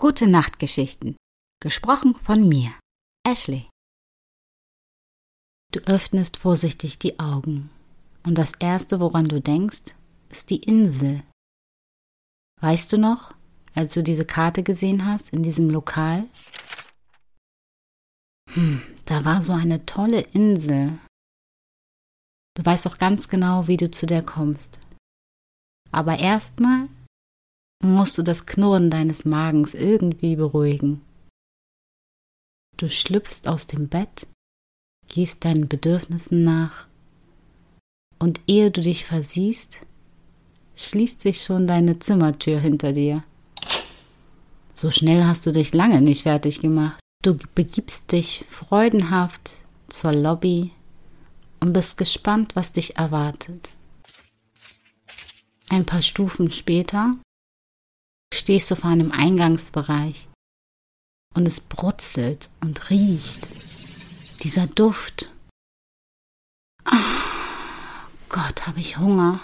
Gute Nachtgeschichten. Gesprochen von mir, Ashley. Du öffnest vorsichtig die Augen und das Erste, woran du denkst, ist die Insel. Weißt du noch, als du diese Karte gesehen hast in diesem Lokal? Hm, da war so eine tolle Insel. Du weißt doch ganz genau, wie du zu der kommst. Aber erstmal musst du das Knurren deines Magens irgendwie beruhigen. Du schlüpfst aus dem Bett, gehst deinen Bedürfnissen nach und ehe du dich versiehst, schließt sich schon deine Zimmertür hinter dir. So schnell hast du dich lange nicht fertig gemacht. Du begibst dich freudenhaft zur Lobby und bist gespannt, was dich erwartet. Ein paar Stufen später stehst du vor einem Eingangsbereich und es brutzelt und riecht. Dieser Duft. Oh Gott, habe ich Hunger.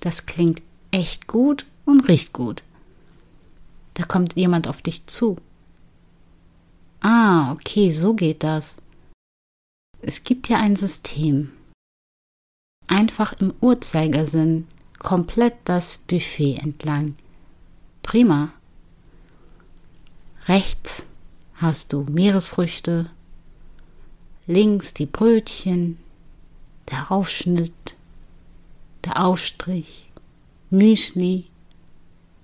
Das klingt echt gut und riecht gut. Da kommt jemand auf dich zu. Ah, okay, so geht das. Es gibt ja ein System. Einfach im Uhrzeigersinn komplett das Buffet entlang. Prima. Rechts hast du Meeresfrüchte, links die Brötchen, der Aufschnitt, der Aufstrich, Müsli.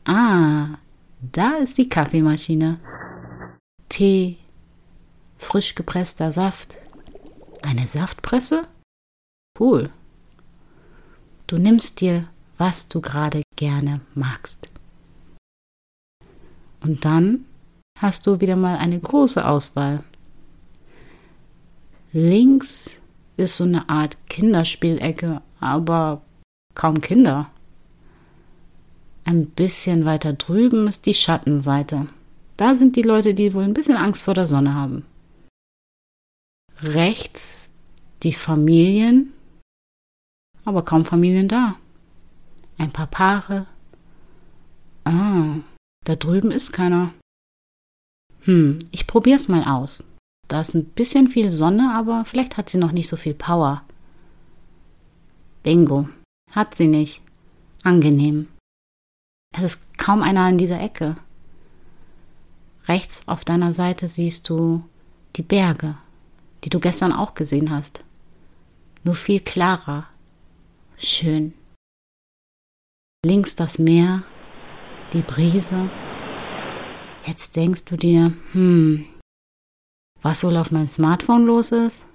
Ah, da ist die Kaffeemaschine. Tee, frisch gepresster Saft. Eine Saftpresse? Cool. Du nimmst dir, was du gerade gerne magst. Und dann hast du wieder mal eine große Auswahl. Links ist so eine Art Kinderspielecke, aber kaum Kinder. Ein bisschen weiter drüben ist die Schattenseite. Da sind die Leute, die wohl ein bisschen Angst vor der Sonne haben. Rechts die Familien, aber kaum Familien da. Ein paar Paare. Ah, da drüben ist keiner. Hm, ich probier's mal aus. Da ist ein bisschen viel Sonne, aber vielleicht hat sie noch nicht so viel Power. Bingo. Hat sie nicht. Angenehm. Es ist kaum einer in dieser Ecke. Rechts auf deiner Seite siehst du die Berge, die du gestern auch gesehen hast. Nur viel klarer. Schön. Links das Meer, die Brise. Jetzt denkst du dir, hm, was wohl auf meinem Smartphone los ist?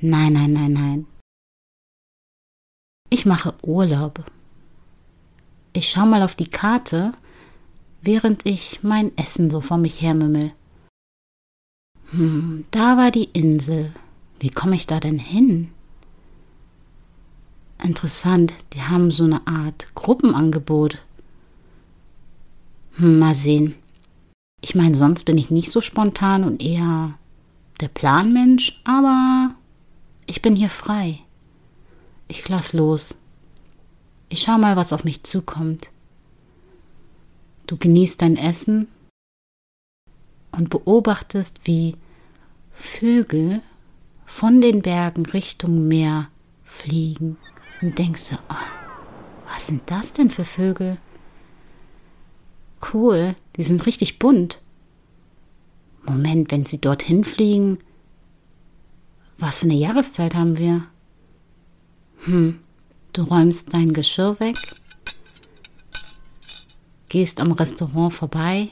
Nein, nein, nein, nein. Ich mache Urlaub. Ich schau mal auf die Karte, während ich mein Essen so vor mich hermümmel. Hm, da war die Insel. Wie komme ich da denn hin? Interessant, die haben so eine Art Gruppenangebot. Hm, mal sehen. Ich meine, sonst bin ich nicht so spontan und eher der Planmensch, aber ich bin hier frei. Ich lass los. Ich schau mal, was auf mich zukommt. Du genießt dein Essen und beobachtest, wie Vögel von den Bergen Richtung Meer fliegen und denkst du, oh, was sind das denn für Vögel? Cool, die sind richtig bunt. Moment, wenn sie dorthin fliegen, was für eine Jahreszeit haben wir? Hm, Du räumst dein Geschirr weg, gehst am Restaurant vorbei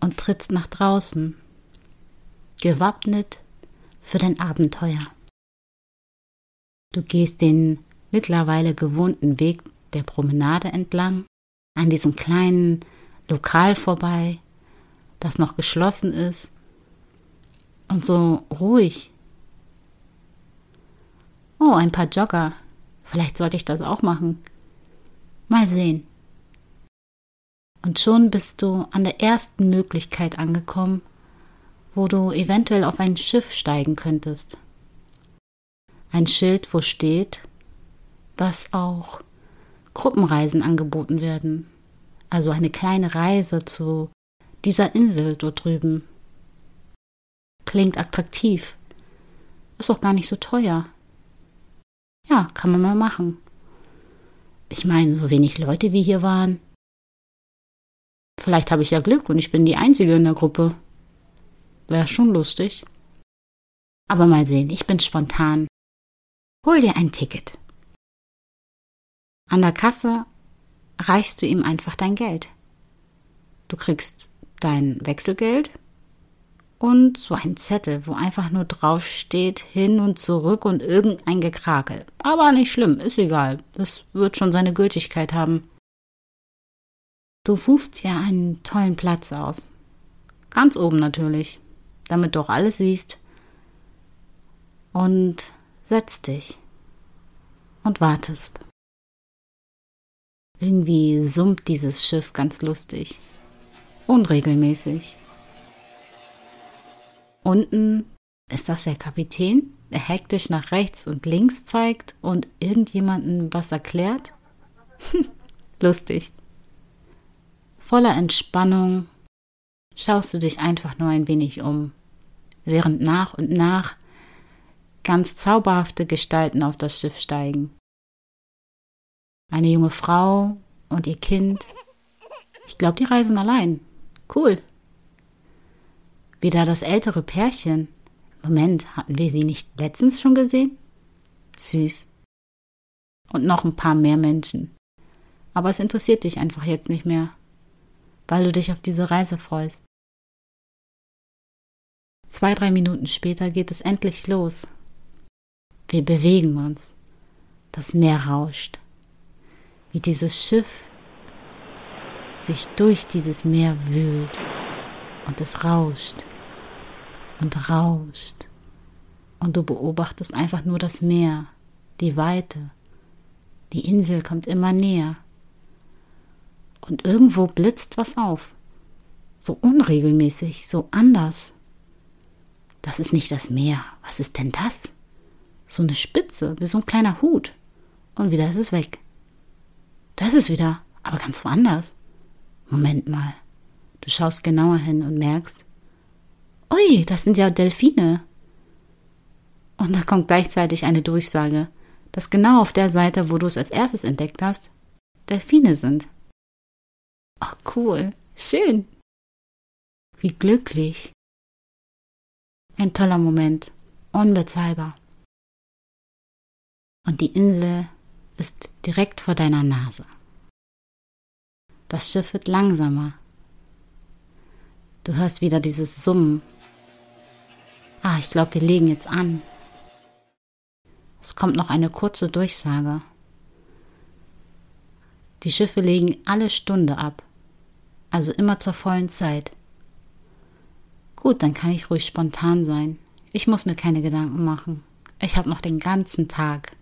und trittst nach draußen, gewappnet für dein Abenteuer. Du gehst den mittlerweile gewohnten Weg der Promenade entlang, an diesem kleinen Lokal vorbei, das noch geschlossen ist und so ruhig. Oh, ein paar Jogger. Vielleicht sollte ich das auch machen. Mal sehen. Und schon bist du an der ersten Möglichkeit angekommen, wo du eventuell auf ein Schiff steigen könntest. Ein Schild, wo steht, dass auch Gruppenreisen angeboten werden. Also eine kleine Reise zu dieser Insel dort drüben. Klingt attraktiv. Ist auch gar nicht so teuer. Ja, kann man mal machen. Ich meine, so wenig Leute wie hier waren. Vielleicht habe ich ja Glück und ich bin die Einzige in der Gruppe. Wäre schon lustig. Aber mal sehen, ich bin spontan. Hol dir ein Ticket. An der Kasse reichst du ihm einfach dein Geld. Du kriegst dein Wechselgeld und so ein Zettel, wo einfach nur drauf steht, hin und zurück und irgendein Gekrakel. Aber nicht schlimm, ist egal. Das wird schon seine Gültigkeit haben. Du suchst dir einen tollen Platz aus. Ganz oben natürlich, damit du auch alles siehst. Und setzt dich und wartest. Irgendwie summt dieses Schiff ganz lustig. Unregelmäßig. Unten ist das der Kapitän, der hektisch nach rechts und links zeigt und irgendjemandem was erklärt? Lustig. Voller Entspannung schaust du dich einfach nur ein wenig um, während nach und nach ganz zauberhafte Gestalten auf das Schiff steigen. Eine junge Frau und ihr Kind. Ich glaube, die reisen allein. Cool. Wieder das ältere Pärchen. Moment, hatten wir sie nicht letztens schon gesehen? Süß. Und noch ein paar mehr Menschen. Aber es interessiert dich einfach jetzt nicht mehr, weil du dich auf diese Reise freust. Zwei, drei Minuten später geht es endlich los. Wir bewegen uns. Das Meer rauscht wie dieses Schiff sich durch dieses Meer wühlt und es rauscht und rauscht und du beobachtest einfach nur das Meer, die Weite. Die Insel kommt immer näher und irgendwo blitzt was auf. So unregelmäßig, so anders. Das ist nicht das Meer. Was ist denn das? So eine Spitze, wie so ein kleiner Hut. Und wieder ist es weg. Da ist wieder, aber ganz woanders. Moment mal. Du schaust genauer hin und merkst, ui, das sind ja Delfine. Und da kommt gleichzeitig eine Durchsage, dass genau auf der Seite, wo du es als erstes entdeckt hast, Delfine sind. Ach, cool. Schön. Wie glücklich. Ein toller Moment. Unbezahlbar. Und die Insel ist direkt vor deiner Nase. Das Schiff wird langsamer. Du hörst wieder dieses Summen. Ah, ich glaube, wir legen jetzt an. Es kommt noch eine kurze Durchsage. Die Schiffe legen alle Stunde ab, also immer zur vollen Zeit. Gut, dann kann ich ruhig spontan sein. Ich muss mir keine Gedanken machen. Ich habe noch den ganzen Tag.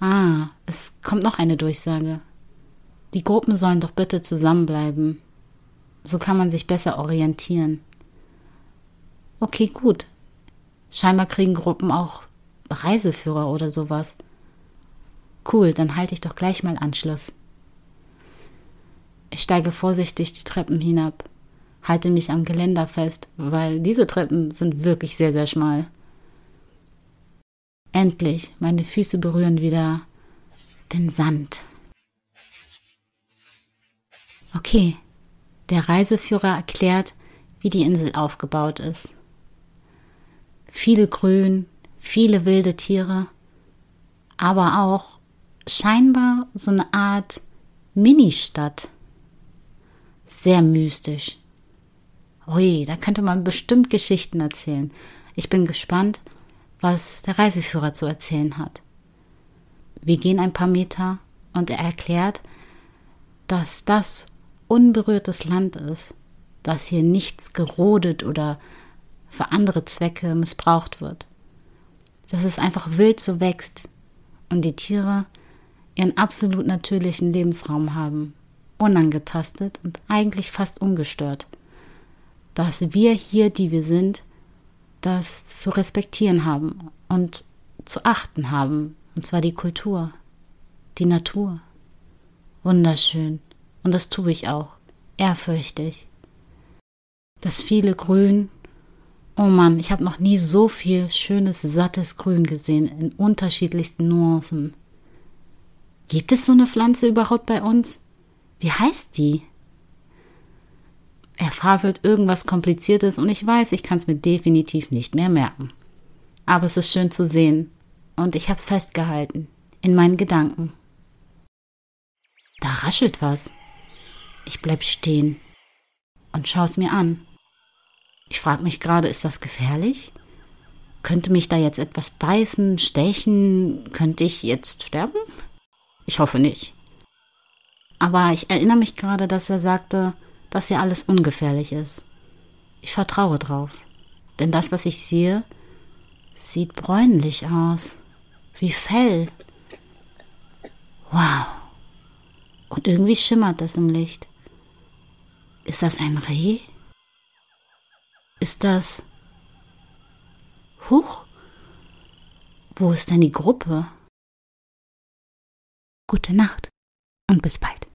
Ah, es kommt noch eine Durchsage. Die Gruppen sollen doch bitte zusammenbleiben. So kann man sich besser orientieren. Okay, gut. Scheinbar kriegen Gruppen auch Reiseführer oder sowas. Cool, dann halte ich doch gleich mal Anschluss. Ich steige vorsichtig die Treppen hinab, halte mich am Geländer fest, weil diese Treppen sind wirklich sehr, sehr schmal. Endlich, meine Füße berühren wieder den Sand. Okay, der Reiseführer erklärt, wie die Insel aufgebaut ist. Viel Grün, viele wilde Tiere, aber auch scheinbar so eine Art Ministadt. Sehr mystisch. Ui, da könnte man bestimmt Geschichten erzählen. Ich bin gespannt, was der Reiseführer zu erzählen hat. Wir gehen ein paar Meter Und er erklärt, dass das unberührtes Land ist, dass hier nichts gerodet oder für andere Zwecke missbraucht wird. Dass es einfach wild so wächst und die Tiere ihren absolut natürlichen Lebensraum haben, unangetastet und eigentlich fast ungestört. Dass wir hier, die wir sind, das zu respektieren haben und zu achten haben, und zwar die Kultur, die Natur. Wunderschön. Und das tue ich auch, ehrfürchtig. Das viele Grün. Oh Mann, ich habe noch nie so viel schönes, sattes Grün gesehen, in unterschiedlichsten Nuancen. Gibt es so eine Pflanze überhaupt bei uns? Wie heißt die? Er faselt irgendwas Kompliziertes und ich weiß, ich kann es mir definitiv nicht mehr merken. Aber es ist schön zu sehen und ich hab's festgehalten in meinen Gedanken. Da raschelt was. Ich bleib stehen und schau's mir an. Ich frag mich gerade, ist das gefährlich? Könnte mich da jetzt etwas beißen, stechen? Könnte ich jetzt sterben? Ich hoffe nicht. Aber ich erinnere mich gerade, dass er sagte, dass ja alles ungefährlich ist. Ich vertraue drauf. Denn das, was ich sehe, sieht bräunlich aus. Wie Fell. Wow. Und irgendwie schimmert das im Licht. Ist das ein Reh? Ist das. Huch. Wo ist denn die Gruppe? Gute Nacht und bis bald.